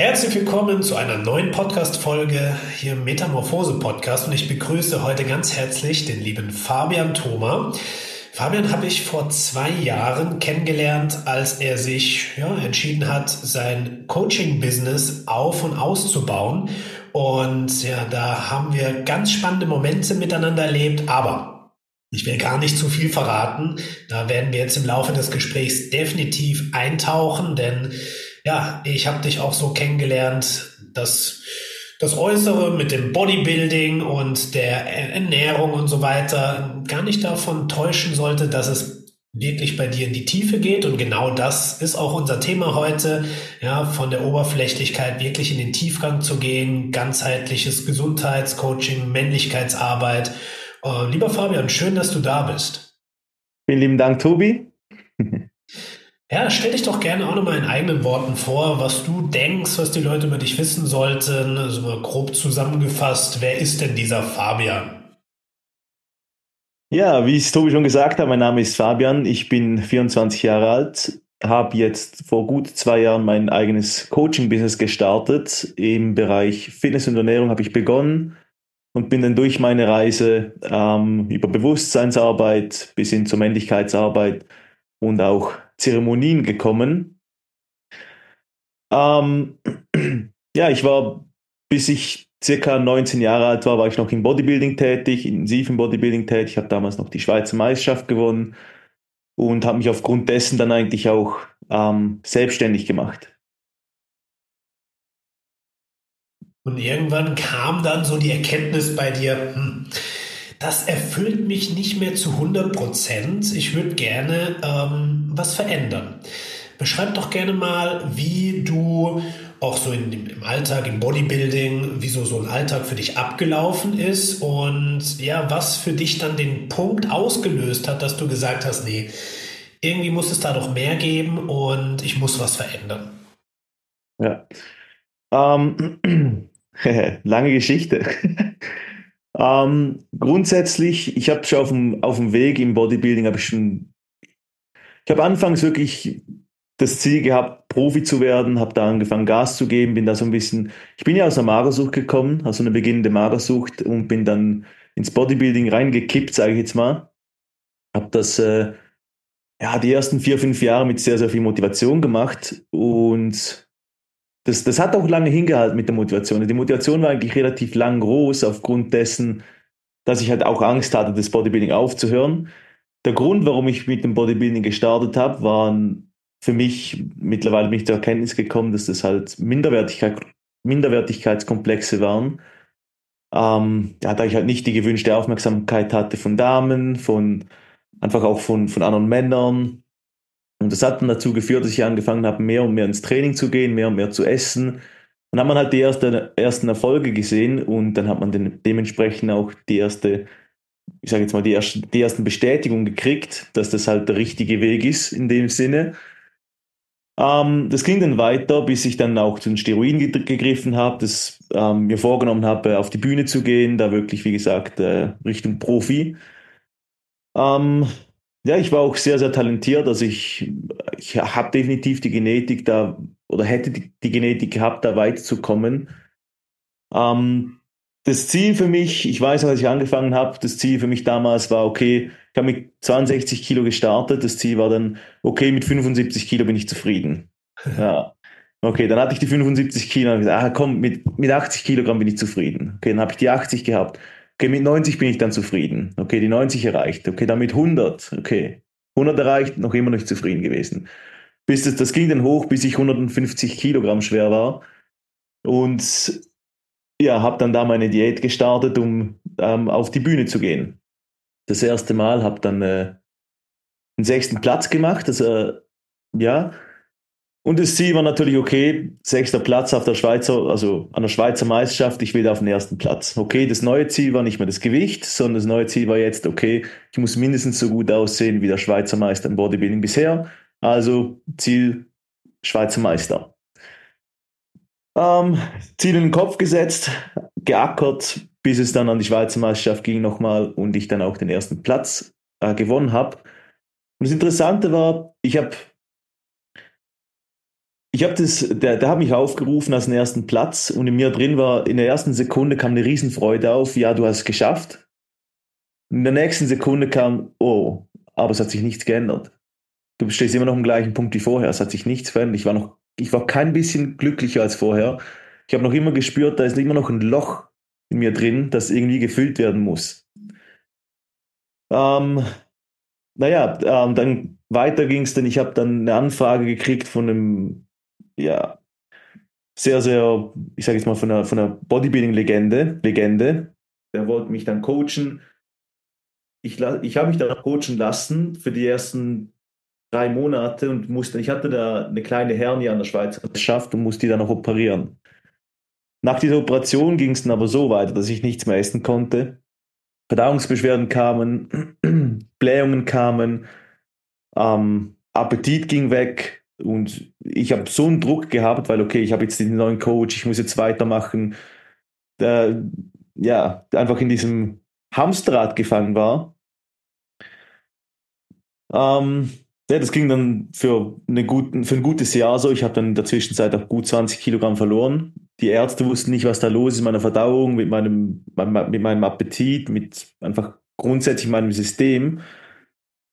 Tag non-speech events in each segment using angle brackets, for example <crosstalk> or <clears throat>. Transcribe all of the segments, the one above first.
Herzlich willkommen zu einer neuen Podcast-Folge hier im Metamorphose Podcast und ich begrüße heute ganz herzlich den lieben Fabian Thoma. Fabian habe ich vor zwei Jahren kennengelernt, als er sich ja, entschieden hat, sein Coaching-Business auf und auszubauen. Und ja, da haben wir ganz spannende Momente miteinander erlebt, aber ich will gar nicht zu viel verraten. Da werden wir jetzt im Laufe des Gesprächs definitiv eintauchen, denn ja, ich habe dich auch so kennengelernt, dass das Äußere mit dem Bodybuilding und der Ernährung und so weiter gar nicht davon täuschen sollte, dass es wirklich bei dir in die Tiefe geht. Und genau das ist auch unser Thema heute, ja, von der Oberflächlichkeit wirklich in den Tiefgang zu gehen, ganzheitliches Gesundheitscoaching, Männlichkeitsarbeit. Uh, lieber Fabian, schön, dass du da bist. Vielen lieben Dank, Tobi. <laughs> Ja, stell dich doch gerne auch nochmal in eigenen Worten vor, was du denkst, was die Leute über dich wissen sollten. Also mal grob zusammengefasst, wer ist denn dieser Fabian? Ja, wie es Tobi schon gesagt hat, mein Name ist Fabian, ich bin 24 Jahre alt, habe jetzt vor gut zwei Jahren mein eigenes Coaching-Business gestartet. Im Bereich Fitness und Ernährung habe ich begonnen und bin dann durch meine Reise ähm, über Bewusstseinsarbeit bis hin zur Männlichkeitsarbeit und auch Zeremonien gekommen. Ähm, <clears throat> ja, ich war, bis ich circa 19 Jahre alt war, war ich noch im Bodybuilding tätig, intensiv im Bodybuilding tätig. Ich habe damals noch die Schweizer Meisterschaft gewonnen und habe mich aufgrund dessen dann eigentlich auch ähm, selbstständig gemacht. Und irgendwann kam dann so die Erkenntnis bei dir, hm, das erfüllt mich nicht mehr zu 100 Prozent. Ich würde gerne ähm, was verändern. Beschreib doch gerne mal, wie du auch so in, im Alltag, im Bodybuilding, wie so, so ein Alltag für dich abgelaufen ist und ja, was für dich dann den Punkt ausgelöst hat, dass du gesagt hast, nee, irgendwie muss es da doch mehr geben und ich muss was verändern. Ja. Ähm, <clears throat> lange Geschichte. <laughs> Ähm, grundsätzlich, ich habe schon auf dem, auf dem Weg im Bodybuilding, habe ich schon, ich habe anfangs wirklich das Ziel gehabt, Profi zu werden, habe da angefangen, Gas zu geben, bin da so ein bisschen, ich bin ja aus einer Magersucht gekommen, aus einer beginnenden Magersucht und bin dann ins Bodybuilding reingekippt, sage ich jetzt mal. Habe das, äh, ja, die ersten vier, fünf Jahre mit sehr, sehr viel Motivation gemacht und das, das hat auch lange hingehalten mit der Motivation. Die Motivation war eigentlich relativ lang groß, aufgrund dessen, dass ich halt auch Angst hatte, das Bodybuilding aufzuhören. Der Grund, warum ich mit dem Bodybuilding gestartet habe, waren für mich, mittlerweile bin ich zur Erkenntnis gekommen, dass das halt Minderwertigkeit, Minderwertigkeitskomplexe waren. Ähm, ja, da ich halt nicht die gewünschte Aufmerksamkeit hatte von Damen, von einfach auch von, von anderen Männern, und das hat dann dazu geführt, dass ich angefangen habe, mehr und mehr ins Training zu gehen, mehr und mehr zu essen. Und dann hat man halt die erste, ersten Erfolge gesehen und dann hat man den, dementsprechend auch die erste, ich sage jetzt mal, die, erste, die ersten Bestätigungen gekriegt, dass das halt der richtige Weg ist in dem Sinne. Ähm, das ging dann weiter, bis ich dann auch zu den Steroiden gegriffen habe, das ähm, mir vorgenommen habe, auf die Bühne zu gehen, da wirklich, wie gesagt, äh, Richtung Profi. Ähm, ja, ich war auch sehr, sehr talentiert. Also ich, ich habe definitiv die Genetik da oder hätte die, die Genetik gehabt, da weit zu kommen. Ähm, das Ziel für mich, ich weiß, als ich angefangen habe, das Ziel für mich damals war, okay, ich habe mit 62 Kilo gestartet. Das Ziel war dann, okay, mit 75 Kilo bin ich zufrieden. <laughs> Ja. Okay, dann hatte ich die 75 Kilo und gesagt, ah, komm, mit, mit 80 Kilogramm bin ich zufrieden. Okay, dann habe ich die 80 gehabt. Okay, mit 90 bin ich dann zufrieden. Okay, die 90 erreicht. Okay, dann mit 100. Okay, 100 erreicht, noch immer nicht zufrieden gewesen. Bis das, das ging dann hoch, bis ich 150 Kilogramm schwer war. Und ja, habe dann da meine Diät gestartet, um ähm, auf die Bühne zu gehen. Das erste Mal habe dann äh, den sechsten Platz gemacht. Also, ja, Und das Ziel war natürlich, okay, sechster Platz auf der Schweizer, also an der Schweizer Meisterschaft, ich will auf den ersten Platz. Okay, das neue Ziel war nicht mehr das Gewicht, sondern das neue Ziel war jetzt, okay, ich muss mindestens so gut aussehen wie der Schweizer Meister im Bodybuilding bisher. Also Ziel Schweizer Meister. Ähm, Ziel in den Kopf gesetzt, geackert, bis es dann an die Schweizer Meisterschaft ging nochmal und ich dann auch den ersten Platz äh, gewonnen habe. Und das Interessante war, ich habe ich habe das, der, der hat mich aufgerufen als den ersten Platz und in mir drin war, in der ersten Sekunde kam eine Riesenfreude auf, ja, du hast es geschafft. In der nächsten Sekunde kam, oh, aber es hat sich nichts geändert. Du stehst immer noch am gleichen Punkt wie vorher, es hat sich nichts verändert. Ich war noch, ich war kein bisschen glücklicher als vorher. Ich habe noch immer gespürt, da ist immer noch ein Loch in mir drin, das irgendwie gefüllt werden muss. Ähm, naja, ähm, dann weiter ging es, denn ich habe dann eine Anfrage gekriegt von einem ja, sehr, sehr, ich sage jetzt mal, von einer, von einer Bodybuilding-Legende, Legende. Der wollte mich dann coachen. Ich, ich habe mich dann coachen lassen für die ersten drei Monate und musste, ich hatte da eine kleine Hernie an der Schweizer geschafft und musste die dann noch operieren. Nach dieser Operation ging es dann aber so weiter, dass ich nichts mehr essen konnte. Verdauungsbeschwerden kamen, <clears throat> Blähungen kamen, ähm, Appetit ging weg, und ich habe so einen Druck gehabt, weil, okay, ich habe jetzt den neuen Coach, ich muss jetzt weitermachen. Der, ja, einfach in diesem Hamsterrad gefangen war. Ähm, ja, das ging dann für, eine guten, für ein gutes Jahr so. Ich habe dann in der Zwischenzeit auch gut 20 Kilogramm verloren. Die Ärzte wussten nicht, was da los ist mit meiner Verdauung, mit meinem, mit meinem Appetit, mit einfach grundsätzlich meinem System.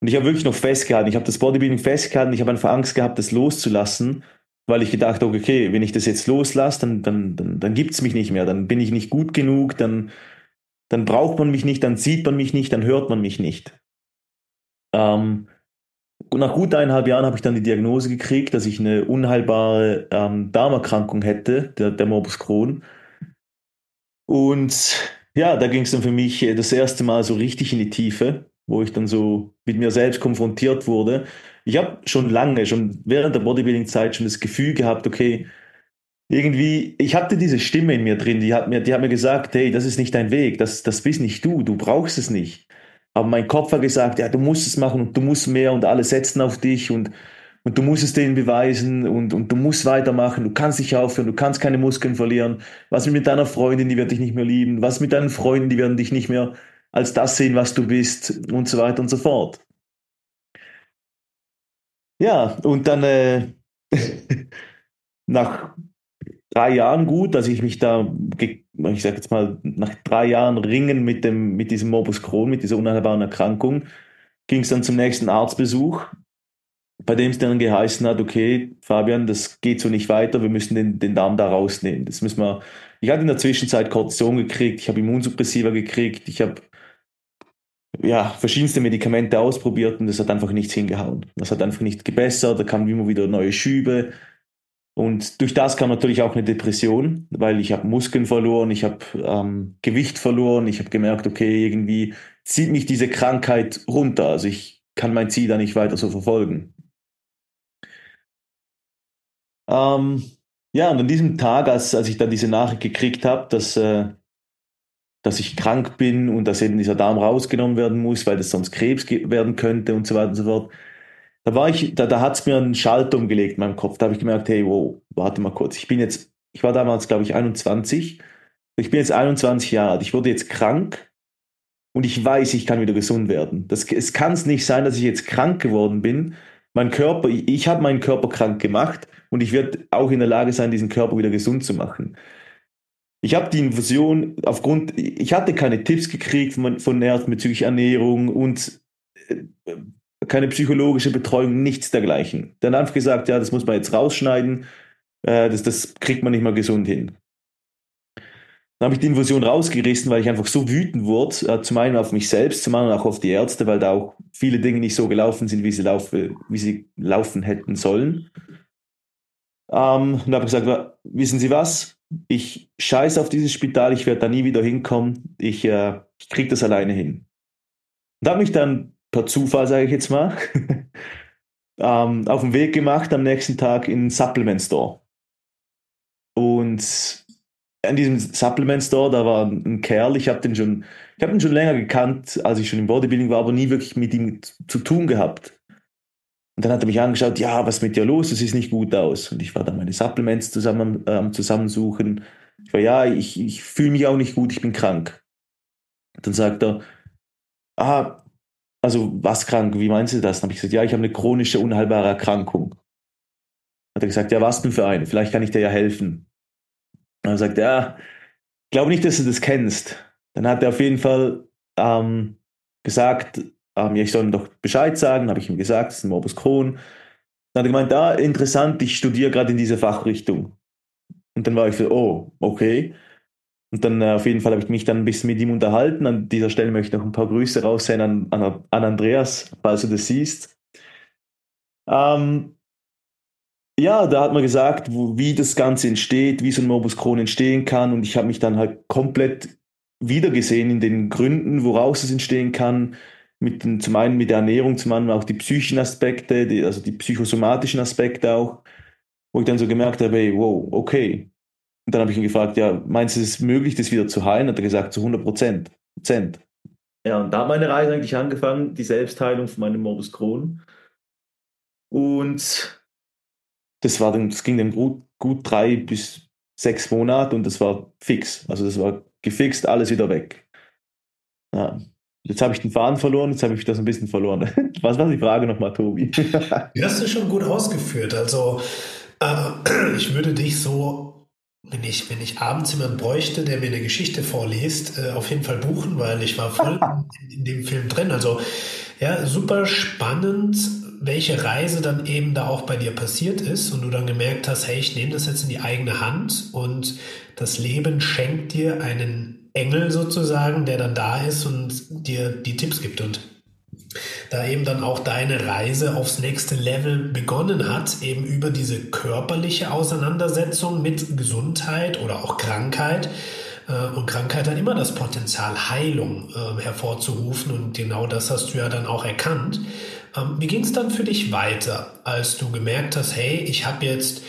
Und ich habe wirklich noch festgehalten. Ich habe das Bodybuilding festgehalten. Ich habe einfach Angst gehabt, das loszulassen, weil ich gedacht habe, okay, wenn ich das jetzt loslasse, dann, dann, dann, dann gibt es mich nicht mehr. Dann bin ich nicht gut genug, dann, dann braucht man mich nicht, dann sieht man mich nicht, dann hört man mich nicht. Ähm, nach gut eineinhalb Jahren habe ich dann die Diagnose gekriegt, dass ich eine unheilbare ähm, Darmerkrankung hätte, der, der Morbus Crohn. Und ja, da ging es dann für mich das erste Mal so richtig in die Tiefe wo ich dann so mit mir selbst konfrontiert wurde. Ich habe schon lange, schon während der Bodybuilding-Zeit schon das Gefühl gehabt, okay, irgendwie, ich hatte diese Stimme in mir drin, die hat mir, die hat mir gesagt, hey, das ist nicht dein Weg, das, das bist nicht du, du brauchst es nicht. Aber mein Kopf hat gesagt, ja, du musst es machen und du musst mehr und alle setzen auf dich und, und du musst es denen beweisen und, und du musst weitermachen, du kannst nicht aufhören, du kannst keine Muskeln verlieren. Was mit deiner Freundin, die wird dich nicht mehr lieben? Was mit deinen Freunden, die werden dich nicht mehr als das sehen, was du bist und so weiter und so fort. Ja, und dann äh, <laughs> nach drei Jahren gut, dass ich mich da, ich sage jetzt mal, nach drei Jahren Ringen mit, dem, mit diesem Morbus Crohn, mit dieser unheilbaren Erkrankung, ging es dann zum nächsten Arztbesuch, bei dem es dann geheißen hat, okay, Fabian, das geht so nicht weiter, wir müssen den, den Darm da rausnehmen. Das müssen wir, ich hatte in der Zwischenzeit Kortison gekriegt, ich habe Immunsuppressiva gekriegt, ich habe ja, verschiedenste Medikamente ausprobiert und das hat einfach nichts hingehauen. Das hat einfach nicht gebessert, da kamen immer wieder neue Schübe. Und durch das kam natürlich auch eine Depression, weil ich habe Muskeln verloren, ich habe ähm, Gewicht verloren, ich habe gemerkt, okay, irgendwie zieht mich diese Krankheit runter. Also ich kann mein Ziel da nicht weiter so verfolgen. Ähm, ja, und an diesem Tag, als, als ich dann diese Nachricht gekriegt habe, dass äh, dass ich krank bin und dass eben dieser Darm rausgenommen werden muss, weil das sonst Krebs werden könnte und so weiter und so fort. Da war ich, da, da hat es mir einen Schalter umgelegt in meinem Kopf. Da habe ich gemerkt, hey, wow, warte mal kurz. Ich bin jetzt, ich war damals, glaube ich, 21. Ich bin jetzt 21 Jahre alt. Ich wurde jetzt krank und ich weiß, ich kann wieder gesund werden. Das, es kann nicht sein, dass ich jetzt krank geworden bin. Mein Körper, ich, ich habe meinen Körper krank gemacht und ich werde auch in der Lage sein, diesen Körper wieder gesund zu machen. Ich habe die Infusion aufgrund, ich hatte keine Tipps gekriegt von, von Ärzten bezüglich Ernährung und äh, keine psychologische Betreuung, nichts dergleichen. Dann einfach gesagt, ja, das muss man jetzt rausschneiden, äh, das, das kriegt man nicht mal gesund hin. Dann habe ich die Infusion rausgerissen, weil ich einfach so wütend wurde, äh, zum einen auf mich selbst, zum anderen auch auf die Ärzte, weil da auch viele Dinge nicht so gelaufen sind, wie sie, laufe, wie sie laufen hätten sollen. Ähm, und habe gesagt, wissen Sie was? ich scheiße auf dieses Spital, ich werde da nie wieder hinkommen, ich, äh, ich kriege das alleine hin. Und habe mich dann per Zufall, sage ich jetzt mal, <laughs> ähm, auf den Weg gemacht am nächsten Tag in den Supplement Store. Und in diesem Supplement Store, da war ein Kerl, ich habe den schon, ich habe ihn schon länger gekannt, als ich schon im Bodybuilding war, aber nie wirklich mit ihm zu tun gehabt. Und dann hat er mich angeschaut, ja, was ist mit dir los? Das sieht nicht gut aus. Und ich war dann meine Supplements zusammen ähm, zusammensuchen. Ich war, ja, ich, ich fühle mich auch nicht gut, ich bin krank. Dann sagt er, ah, also was krank, wie meinst du das? Dann habe ich gesagt, ja, ich habe eine chronische, unheilbare Erkrankung. Hat er gesagt, ja, was denn für eine? Vielleicht kann ich dir ja helfen. Und er sagt, ja, ich glaube nicht, dass du das kennst. Dann hat er auf jeden Fall ähm, gesagt, ähm, ja, ich soll ihm doch Bescheid sagen, habe ich ihm gesagt, das ist ein Morbus Crohn. Dann hat er gemeint, ah, interessant, ich studiere gerade in dieser Fachrichtung. Und dann war ich so, oh, okay. Und dann äh, auf jeden Fall habe ich mich dann ein bisschen mit ihm unterhalten. An dieser Stelle möchte ich noch ein paar Grüße raussenden an, an, an Andreas, falls du das siehst. Ähm, ja, da hat man gesagt, wo, wie das Ganze entsteht, wie so ein Morbus Crohn entstehen kann. Und ich habe mich dann halt komplett wiedergesehen in den Gründen, woraus es entstehen kann. Mit den, zum einen mit der Ernährung, zum anderen auch die psychischen Aspekte, die, also die psychosomatischen Aspekte auch, wo ich dann so gemerkt habe, hey, wow, okay, und dann habe ich ihn gefragt, ja, meinst du, es ist möglich, das wieder zu heilen? Hat er gesagt, zu 100 Prozent. Ja, und da hat meine Reise eigentlich angefangen, die Selbstheilung von meinem Morbus Crohn. Und das, war dann, das ging dann gut, gut drei bis sechs Monate und das war fix. Also das war gefixt, alles wieder weg. Ja. Jetzt habe ich den Faden verloren, jetzt habe ich das ein bisschen verloren. <laughs> Was war die Frage nochmal, Tobi? <laughs> Die hast du schon gut ausgeführt. Also äh, <clears throat> ich würde dich so wenn ich, wenn ich abends jemanden bräuchte, der mir eine Geschichte vorliest, äh, auf jeden Fall buchen, weil ich war voll <laughs> in, in, dem Film drin. Also ja, super spannend, welche Reise dann eben da auch bei dir passiert ist und du dann gemerkt hast, hey, ich nehme das jetzt in die eigene Hand und das Leben schenkt dir einen Engel sozusagen, der dann da ist und dir die Tipps gibt und da eben dann auch deine Reise aufs nächste Level begonnen hat, eben über diese körperliche Auseinandersetzung mit Gesundheit oder auch Krankheit. Äh, und Krankheit hat immer das Potenzial, Heilung äh, hervorzurufen. Und genau das hast du ja dann auch erkannt. Ähm, wie ging es dann für dich weiter, als du gemerkt hast, hey, ich habe jetzt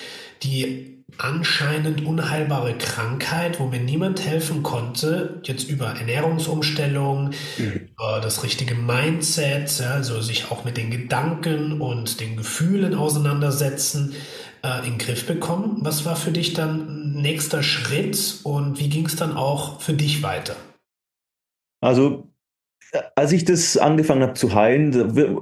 die anscheinend unheilbare Krankheit, wo mir niemand helfen konnte, jetzt über Ernährungsumstellung, mhm. über das richtige Mindset, also sich auch mit den Gedanken und den Gefühlen auseinandersetzen, äh, in den Griff bekommen. Was war für dich dann nächster Schritt und wie ging es dann auch für dich weiter? Also als ich das angefangen habe zu heilen,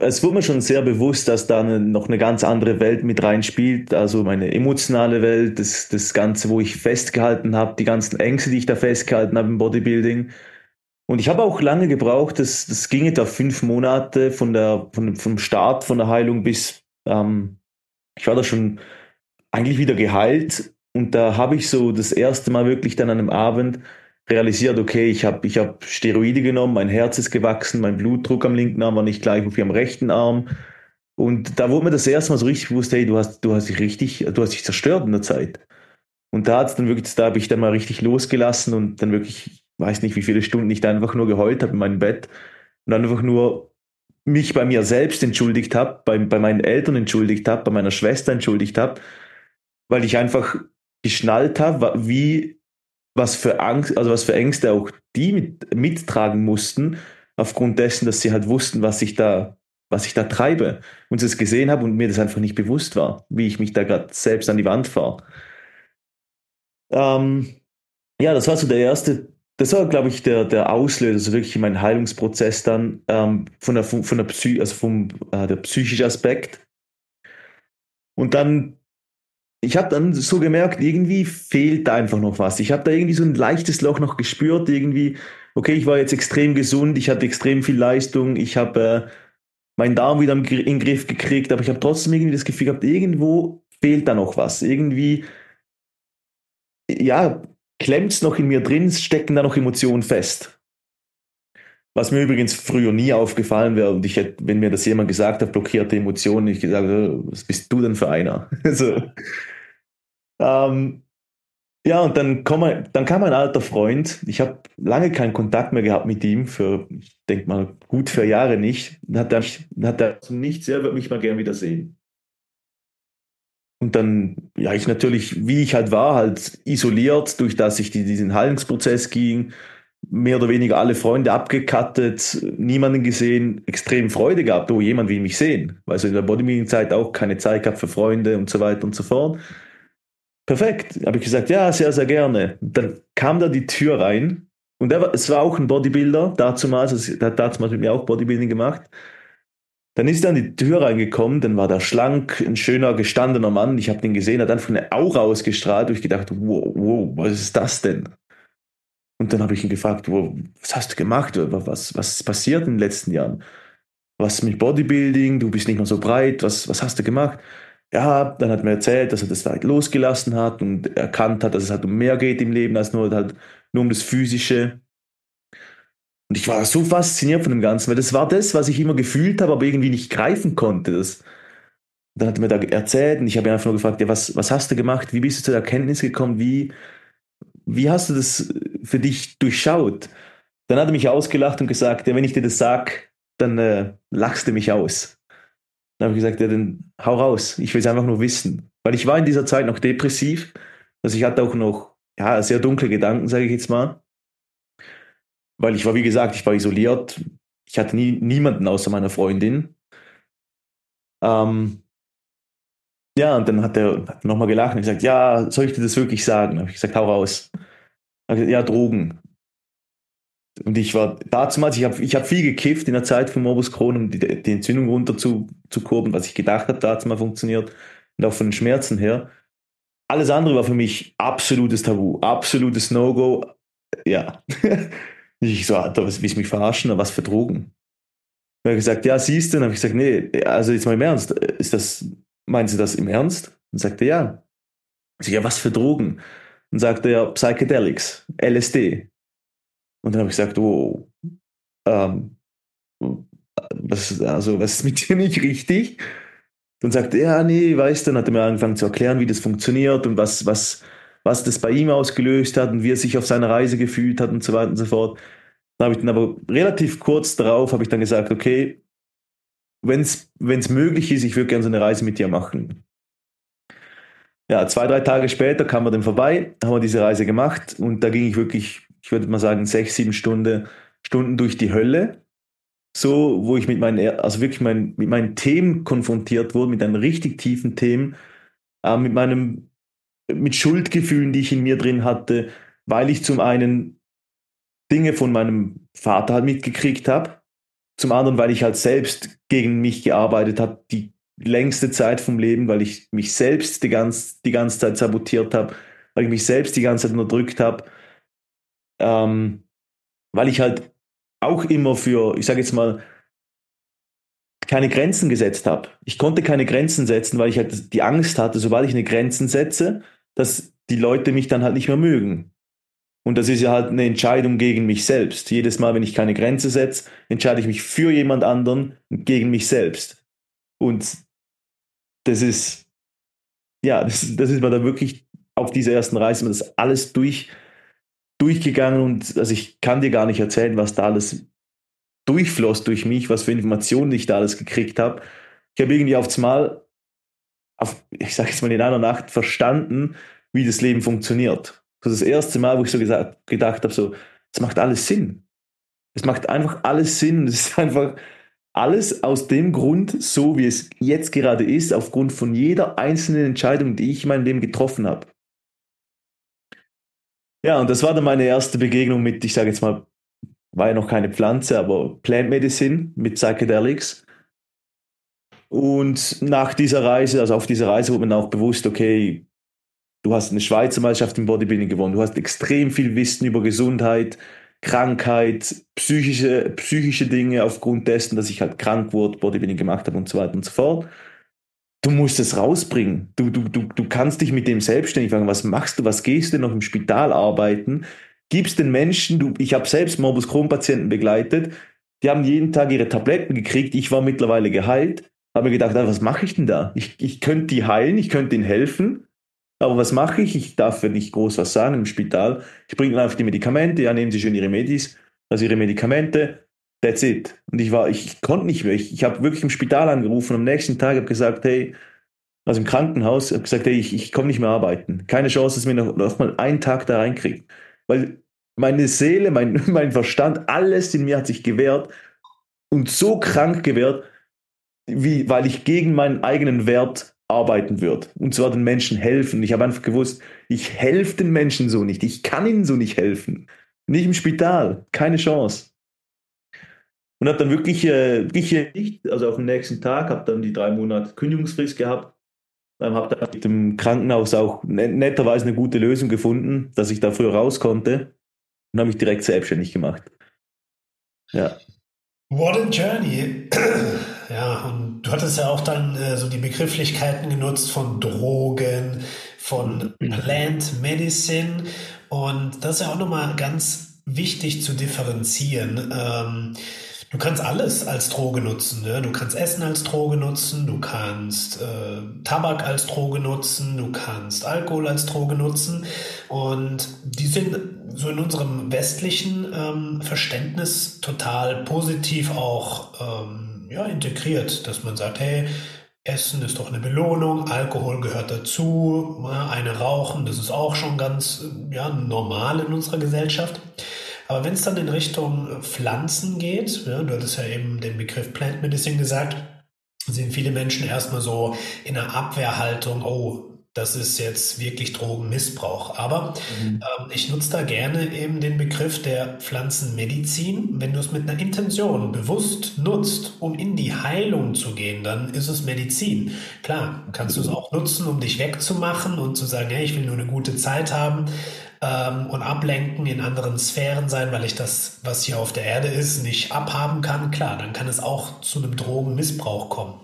es wurde mir schon sehr bewusst, dass da eine, noch eine ganz andere Welt mit reinspielt. Also meine emotionale Welt, das, das Ganze, wo ich festgehalten habe, die ganzen Ängste, die ich da festgehalten habe im Bodybuilding. Und ich habe auch lange gebraucht, das, das ging etwa fünf Monate von der, von, vom Start von der Heilung bis, ähm, ich war da schon eigentlich wieder geheilt. Und da habe ich so das erste Mal wirklich dann an einem Abend realisiert, okay, ich habe ich hab Steroide genommen, mein Herz ist gewachsen, mein Blutdruck am linken Arm war nicht gleich wie am rechten Arm. Und da wurde mir das erste Mal so richtig bewusst, hey, du hast, du hast dich richtig, du hast dich zerstört in der Zeit. Und da hat's dann wirklich, da habe ich dann mal richtig losgelassen und dann wirklich, ich weiß nicht, wie viele Stunden ich da einfach nur geheult habe in meinem Bett und dann einfach nur mich bei mir selbst entschuldigt habe, bei, bei meinen Eltern entschuldigt habe, bei meiner Schwester entschuldigt habe, weil ich einfach geschnallt habe, wie was für Angst, also was für Ängste auch die mit, mittragen mussten, aufgrund dessen, dass sie halt wussten, was ich da, was ich da treibe und es gesehen habe und mir das einfach nicht bewusst war, wie ich mich da gerade selbst an die Wand fahre. Ähm, ja, das war so der erste, das war, glaube ich, der, der Auslöser, so wirklich mein Heilungsprozess dann ähm, von der, von der Psy also vom äh, der psychische Aspekt. Und dann ich habe dann so gemerkt, irgendwie fehlt da einfach noch was. Ich habe da irgendwie so ein leichtes Loch noch gespürt, irgendwie, okay, ich war jetzt extrem gesund, ich hatte extrem viel Leistung, ich habe äh, meinen Darm wieder in den Griff gekriegt, aber ich habe trotzdem irgendwie das Gefühl gehabt, irgendwo fehlt da noch was. Irgendwie, ja, klemmt es noch in mir drin, stecken da noch Emotionen fest. Was mir übrigens früher nie aufgefallen wäre, und ich hätte, wenn mir das jemand gesagt hat, blockierte Emotionen, ich gesagt, was bist du denn für einer? <laughs> also, ähm, Ja, und dann, komm, dann kam ein alter Freund. Ich habe lange keinen Kontakt mehr gehabt mit ihm, für, ich denke mal, gut vier Jahre nicht. Dann hat er, hat er nicht sehr, würde mich mal gern wiedersehen. Und dann, ja, ich natürlich, wie ich halt war, halt isoliert, durch das ich die, diesen Heilungsprozess ging, mehr oder weniger alle Freunde abgekattet, niemanden gesehen, extrem Freude gehabt, oh, jemand will mich sehen. Weil so in der Bodybuilding-Zeit auch keine Zeit gehabt für Freunde und so weiter und so fort. Perfekt. Habe ich gesagt, ja, sehr, sehr gerne. Dann kam da die Tür rein und war, es war auch ein Bodybuilder, dazumals, also, der hat damals mit mir auch Bodybuilding gemacht. Dann ist er an die Tür reingekommen, dann war der schlank, ein schöner, gestandener Mann. Ich habe den gesehen, hat einfach eine Aura ausgestrahlt und ich gedacht, wow, wow, was ist das denn? Und dann habe ich ihn gefragt, wo, was hast du gemacht? Was, was ist passiert in den letzten Jahren? Was mit Bodybuilding? Du bist nicht mehr so breit. Was, was hast du gemacht? Ja, dann hat mir erzählt, dass er das halt losgelassen hat und erkannt hat, dass es halt um mehr geht im Leben als nur halt nur um das Physische. Und ich war so fasziniert von dem Ganzen, weil das war das, was ich immer gefühlt habe, aber irgendwie nicht greifen konnte. Das, dann hat er mir da erzählt und ich habe ihn einfach nur gefragt, ja, was, was hast du gemacht? Wie bist du zur Erkenntnis gekommen? Wie, wie hast du das für dich durchschaut? Dann hat er mich ausgelacht und gesagt, ja, wenn ich dir das sag, dann äh, lachst du mich aus. Dann habe ich gesagt, ja, dann hau raus. Ich will es einfach nur wissen. Weil ich war in dieser Zeit noch depressiv. Also ich hatte auch noch ja, sehr dunkle Gedanken, sage ich jetzt mal. Weil ich war, wie gesagt, ich war isoliert. Ich hatte nie, niemanden außer meiner Freundin. Ähm, ja, und dann hat er nochmal gelacht und gesagt, ja, soll ich dir das wirklich sagen? Dann habe ich gesagt, hau raus. Ja, Drogen. Und ich war damals, ich habe ich hab viel gekifft in der Zeit von Morbus Crohn, um die, die Entzündung runter zu, kurben, was ich gedacht habe, damals mal funktioniert. Und auch von den Schmerzen her. Alles andere war für mich absolutes Tabu, absolutes No-Go. Ja. <laughs> ich so, Alter, was willst du mich verarschen? Was für Drogen? Er hat gesagt, ja, siehst du? Dann habe ich gesagt, nee, also jetzt mal im Ernst, ist das, meinen Sie das im Ernst? Und sagte ja. Ich so, ja, was für Drogen? Und sagte er, Psychedelics, LSD. Und dann habe ich gesagt, oh, ähm, was, also, was ist mit <laughs> dir nicht richtig? Dann sagte er, ja, nee, weißt du, dann hat er mir angefangen zu erklären, wie das funktioniert und was, was, was das bei ihm ausgelöst hat und wie er sich auf seiner Reise gefühlt hat und so weiter und so fort. Dann habe ich dann aber relativ kurz darauf, habe ich dann gesagt, okay, wenn es möglich ist, ich würde gerne so eine Reise mit dir machen. Ja, zwei, drei Tage später kam er dann vorbei, haben wir diese Reise gemacht und da ging ich wirklich ich würde mal sagen, sechs, sieben Stunden, Stunden durch die Hölle. So, wo ich mit meinen, also wirklich mein, mit meinen Themen konfrontiert wurde, mit einem richtig tiefen Themen, äh, mit meinem, mit Schuldgefühlen, die ich in mir drin hatte, weil ich zum einen Dinge von meinem Vater halt mitgekriegt habe, zum anderen, weil ich halt selbst gegen mich gearbeitet habe, die längste Zeit vom Leben, weil ich mich selbst die, ganz, die ganze Zeit sabotiert habe, weil ich mich selbst die ganze Zeit unterdrückt habe ähm, weil ich halt auch immer für, ich sage jetzt mal, keine Grenzen gesetzt habe. Ich konnte keine Grenzen setzen, weil ich halt die Angst hatte, sobald ich eine Grenzen setze, dass die Leute mich dann halt nicht mehr mögen. Und das ist ja halt eine Entscheidung gegen mich selbst. Jedes Mal, wenn ich keine Grenze setze, entscheide ich mich für jemand anderen gegen mich selbst. Und das ist, ja, das, das ist mir da wirklich auf dieser ersten Reise, das alles durch, durchgegangen und also ich kann dir gar nicht erzählen, was da alles durchfloss durch mich, was für Informationen ich da alles gekriegt habe. Ich habe irgendwie aufs Mal, auf, ich sage jetzt mal in einer Nacht, verstanden, wie das Leben funktioniert. Das ist das erste Mal, wo ich so gesagt, gedacht habe, so, es macht alles Sinn. Es macht einfach alles Sinn. Es ist einfach alles aus dem Grund, so wie es jetzt gerade ist, aufgrund von jeder einzelnen Entscheidung, die ich in meinem Leben getroffen habe. Ja, und das war dann meine erste Begegnung mit, ich sage jetzt mal, war ja noch keine Pflanze, aber Plant Medicine mit Psychedelics. Und nach dieser Reise, also auf dieser Reise wurde mir auch bewusst, okay, du hast eine Schweizer Meisterschaft im Bodybuilding gewonnen, du hast extrem viel Wissen über Gesundheit, Krankheit, psychische, psychische Dinge aufgrund dessen, dass ich halt krank wurde, Bodybuilding gemacht habe und so weiter und so fort du musst es rausbringen. Du, du, du, du kannst dich mit dem selbstständig machen. Was machst du? Was gehst du noch im Spital arbeiten? Gibst den Menschen, du, ich habe selbst Morbus Crohn-Patienten begleitet, die haben jeden Tag ihre Tabletten gekriegt. Ich war mittlerweile geheilt. Habe mir gedacht, was mache ich denn da? Ich, ich könnte die heilen, ich könnte ihnen helfen. Aber was mache ich? Ich darf ja nicht groß was sagen im Spital. Ich bringe einfach die Medikamente, ja, nehmen Sie schön Ihre Medis, also Ihre Medikamente, that's it. Und ich war, ich, ich konnte nicht mehr. Ich, ich habe wirklich im Spital angerufen am nächsten Tag, habe gesagt, hey, also im Krankenhaus, habe gesagt, hey, ich, ich komme nicht mehr arbeiten. Keine Chance, dass mir noch, noch mal einen Tag da reinkriegt. Weil meine Seele, mein, <laughs> mein Verstand, alles in mir hat sich gewehrt und so krank gewehrt, wie, weil ich gegen meinen eigenen Wert arbeiten würde. Und zwar den Menschen helfen. Ich habe einfach gewusst, ich helfe den Menschen so nicht. Ich kann ihnen so nicht helfen. Nicht im Spital. Keine Chance. Und habe dann wirklich, äh, wirklich nicht, also auf den nächsten Tag, habe dann die drei Monate Kündigungsfrist gehabt. Ähm, habe dann mit dem Krankenhaus auch netterweise eine gute Lösung gefunden, dass ich da früher raus konnte und habe mich direkt selbstständig gemacht. Ja. What a journey. <clears throat> Ja, und du hattest ja auch dann äh, so die Begrifflichkeiten genutzt von Drogen, von <clears throat> Plant Medicine. Und das ist ja auch nochmal ganz wichtig zu differenzieren. Ähm, Du kannst alles als Droge nutzen. Ne? Du kannst Essen als Droge nutzen, du kannst äh, Tabak als Droge nutzen, du kannst Alkohol als Droge nutzen. Und die sind so in unserem westlichen ähm, Verständnis total positiv auch ähm, ja, integriert, dass man sagt, hey, Essen ist doch eine Belohnung, Alkohol gehört dazu, eine rauchen, das ist auch schon ganz ja, normal in unserer Gesellschaft. Aber wenn es dann in Richtung Pflanzen geht, ja, du hattest ja eben den Begriff Plant Medicine gesagt, sind viele Menschen erstmal so in einer Abwehrhaltung, oh, das ist jetzt wirklich Drogenmissbrauch. Aber mhm. ähm, ich nutze da gerne eben den Begriff der Pflanzenmedizin. Wenn du es mit einer Intention bewusst nutzt, um in die Heilung zu gehen, dann ist es Medizin. Klar, kannst du es auch nutzen, um dich wegzumachen und zu sagen, hey, ich will nur eine gute Zeit haben ähm, und ablenken, in anderen Sphären sein, weil ich das, was hier auf der Erde ist, nicht abhaben kann. Klar, dann kann es auch zu einem Drogenmissbrauch kommen.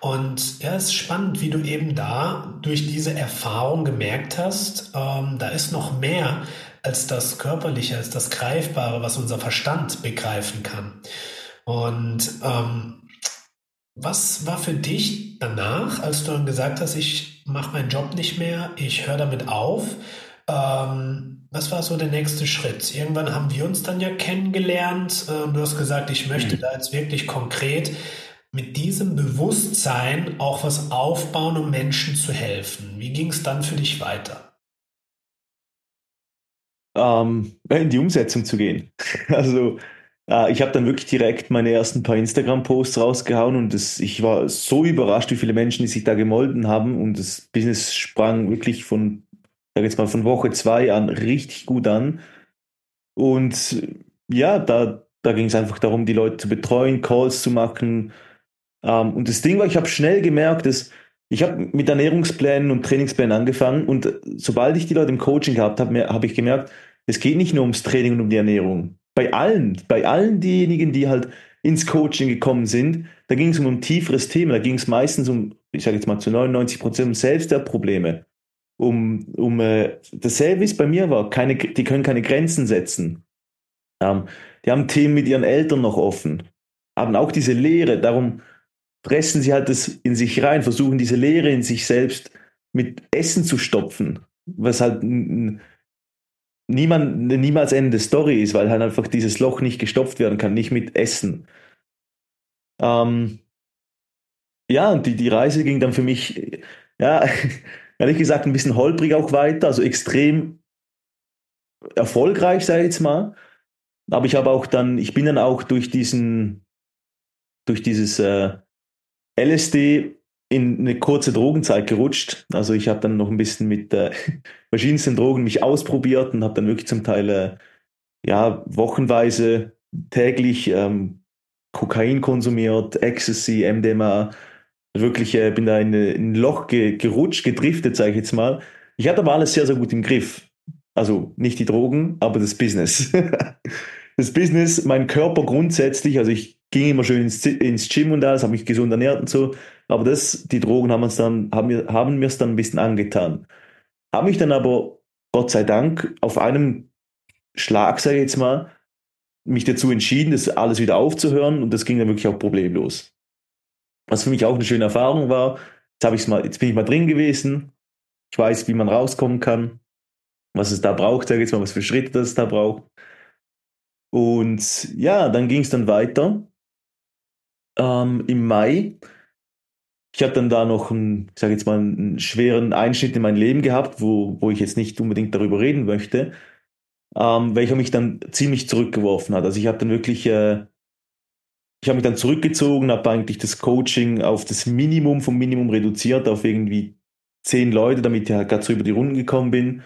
Und ja, es ist spannend, wie du eben da durch diese Erfahrung gemerkt hast, ähm, da ist noch mehr als das Körperliche, als das Greifbare, was unser Verstand begreifen kann. Und ähm, was war für dich danach, als du dann gesagt hast, ich mache meinen Job nicht mehr, ich höre damit auf? Ähm, was war so der nächste Schritt? Irgendwann haben wir uns dann ja kennengelernt äh, und du hast gesagt, ich möchte mhm. da jetzt wirklich konkret mit diesem Bewusstsein auch was aufbauen, um Menschen zu helfen. Wie ging es dann für dich weiter? Ähm, in die Umsetzung zu gehen. <laughs> Also äh, ich habe dann wirklich direkt meine ersten paar Instagram-Posts rausgehauen und das, ich war so überrascht, wie viele Menschen die sich da gemolden haben und das Business sprang wirklich von, sag jetzt mal, von Woche zwei an richtig gut an. Und ja, da, da ging es einfach darum, die Leute zu betreuen, Calls zu machen, ähm, und das Ding war, ich habe schnell gemerkt, dass ich habe mit Ernährungsplänen und Trainingsplänen angefangen und sobald ich die Leute im Coaching gehabt habe, habe ich gemerkt, es geht nicht nur ums Training und um die Ernährung. Bei allen, bei allen diejenigen, die halt ins Coaching gekommen sind, da ging es um ein tieferes Thema. Da ging es meistens um, ich sage jetzt mal zu 99 Prozent um Selbstwertprobleme. Um, um äh, dasselbe, wie es bei mir war. Keine, die können keine Grenzen setzen. Ähm, die haben Themen mit ihren Eltern noch offen. Haben auch diese Lehre. Darum, pressen sie halt das in sich rein, versuchen diese Leere in sich selbst mit Essen zu stopfen, was halt niemand, niemals Ende Story ist, weil halt einfach dieses Loch nicht gestopft werden kann, nicht mit Essen. Ähm, ja, und die, die Reise ging dann für mich, ja, <laughs> ehrlich gesagt, ein bisschen holprig auch weiter, also extrem erfolgreich, sage ich jetzt mal. Aber ich habe auch dann, ich bin dann auch durch diesen, durch dieses äh, LSD in eine kurze Drogenzeit gerutscht. Also ich habe dann noch ein bisschen mit äh, <laughs> verschiedensten Drogen mich ausprobiert und habe dann wirklich zum Teil äh, ja wochenweise täglich ähm, Kokain konsumiert, Ecstasy, MDMA. Wirklich äh, bin da in, in ein Loch ge gerutscht, gedriftet, sage ich jetzt mal. Ich hatte aber alles sehr, sehr gut im Griff. Also nicht die Drogen, aber das Business. <laughs> das Business, mein Körper grundsätzlich, also ich ging immer schön ins, ins Gym und alles, habe mich gesund ernährt und so. Aber das, die Drogen haben uns dann, haben mir, haben es dann ein bisschen angetan. Habe mich dann aber, Gott sei Dank, auf einem Schlag, sage ich jetzt mal, mich dazu entschieden, das alles wieder aufzuhören und das ging dann wirklich auch problemlos. Was für mich auch eine schöne Erfahrung war. Jetzt, ich mal, jetzt bin ich mal drin gewesen, Ich weiß, wie man rauskommen kann, was es da braucht, sage jetzt mal, was für Schritte das da braucht. Und ja, dann ging es dann weiter. Ähm, Im Mai. Ich habe dann da noch einen, ich sage jetzt mal, einen schweren Einschnitt in mein Leben gehabt, wo, wo ich jetzt nicht unbedingt darüber reden möchte, ähm, welcher mich dann ziemlich zurückgeworfen hat. Also ich habe dann wirklich, äh, ich habe mich dann zurückgezogen, habe eigentlich das Coaching auf das Minimum vom Minimum reduziert, auf irgendwie zehn Leute, damit ich halt gerade so über die Runden gekommen bin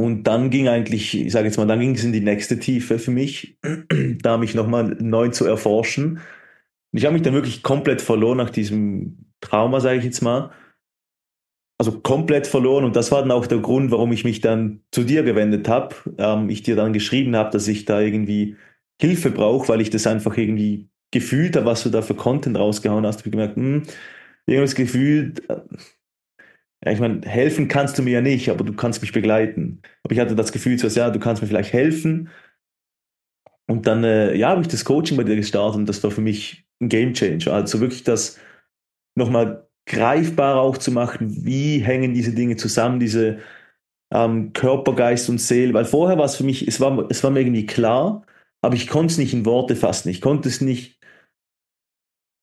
und dann ging eigentlich, ich sage jetzt mal, dann ging es in die nächste Tiefe für mich, <clears throat> da mich nochmal neu zu erforschen. Und ich habe mich dann wirklich komplett verloren nach diesem Trauma, sage ich jetzt mal. Also komplett verloren und das war dann auch der Grund, warum ich mich dann zu dir gewendet habe. Ähm, ich dir dann geschrieben habe, dass ich da irgendwie Hilfe brauche, weil ich das einfach irgendwie gefühlt habe, was du da für Content rausgehauen hast. Ich habe gemerkt, hm, irgendwie das Gefühl, ja, ich meine, helfen kannst du mir ja nicht, aber du kannst mich begleiten. Aber ich hatte das Gefühl, so, ja, du kannst mir vielleicht helfen. Und dann, äh, ja, habe ich das Coaching bei dir gestartet und das war für mich ein Game Changer. Also wirklich das nochmal greifbar auch zu machen, wie hängen diese Dinge zusammen, diese ähm, Körper, Geist und Seele. Weil vorher war es für mich, es war, es war mir irgendwie klar, aber ich konnte es nicht in Worte fassen. Ich konnte es nicht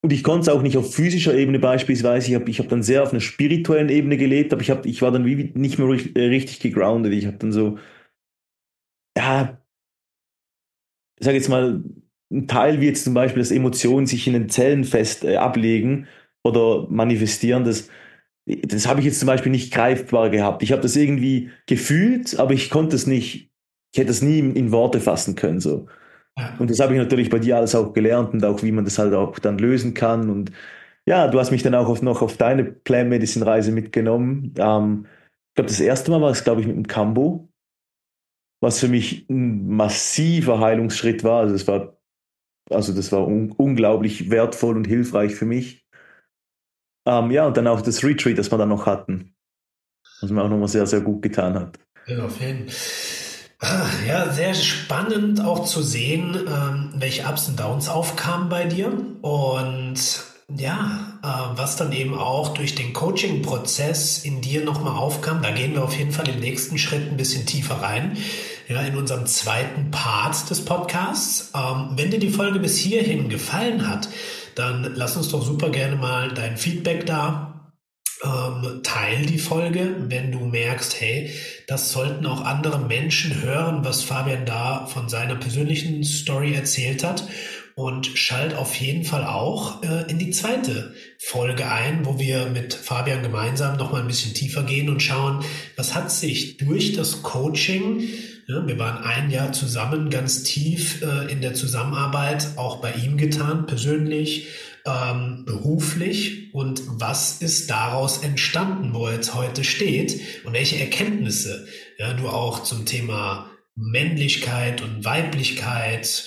und ich konnte es auch nicht auf physischer Ebene beispielsweise. Ich habe ich hab dann sehr auf einer spirituellen Ebene gelebt, aber ich, hab, ich war dann wie nicht mehr richtig, äh, richtig gegroundet. Ich habe dann so, ja, ich sage jetzt mal, ein Teil wie jetzt zum Beispiel, dass Emotionen sich in den Zellen fest äh, ablegen oder manifestieren, das, das habe ich jetzt zum Beispiel nicht greifbar gehabt. Ich habe das irgendwie gefühlt, aber ich konnte es nicht, ich hätte es nie in, in Worte fassen können. So. Und das habe ich natürlich bei dir alles auch gelernt und auch, wie man das halt auch dann lösen kann. Und ja, du hast mich dann auch auf, noch auf deine Plant Medicine Reise mitgenommen. Ähm, ich glaube, das erste Mal war es, glaube ich, mit dem Cambo, was für mich ein massiver Heilungsschritt war. Also das war, also das war un unglaublich wertvoll und hilfreich für mich. Ähm, ja, und dann auch das Retreat, das wir dann noch hatten, was mir auch nochmal sehr, sehr gut getan hat. Ja, auf jeden Fall. Ja, sehr spannend auch zu sehen, ähm, welche Ups und Downs aufkamen bei dir und ja, äh, was dann eben auch durch den Coaching-Prozess in dir nochmal aufkam. Da gehen wir auf jeden Fall im nächsten Schritt ein bisschen tiefer rein, ja, in unserem zweiten Part des Podcasts. Ähm, wenn dir die Folge bis hierhin gefallen hat, dann lass uns doch super gerne mal dein Feedback da ähm, teil die Folge, wenn du merkst, hey, das sollten auch andere Menschen hören, was Fabian da von seiner persönlichen Story erzählt hat. Und schalt auf jeden Fall auch äh, in die zweite Folge ein, wo wir mit Fabian gemeinsam nochmal ein bisschen tiefer gehen und schauen, was hat sich durch das Coaching ja, wir waren ein Jahr zusammen, ganz tief äh, in der Zusammenarbeit, auch bei ihm getan, persönlich, ähm, beruflich und was ist daraus entstanden, wo er jetzt heute steht und welche Erkenntnisse ja, du auch zum Thema Männlichkeit und Weiblichkeit,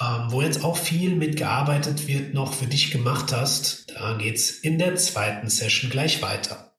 ähm, wo jetzt auch viel mitgearbeitet wird, noch für dich gemacht hast. Da geht's in der zweiten Session gleich weiter.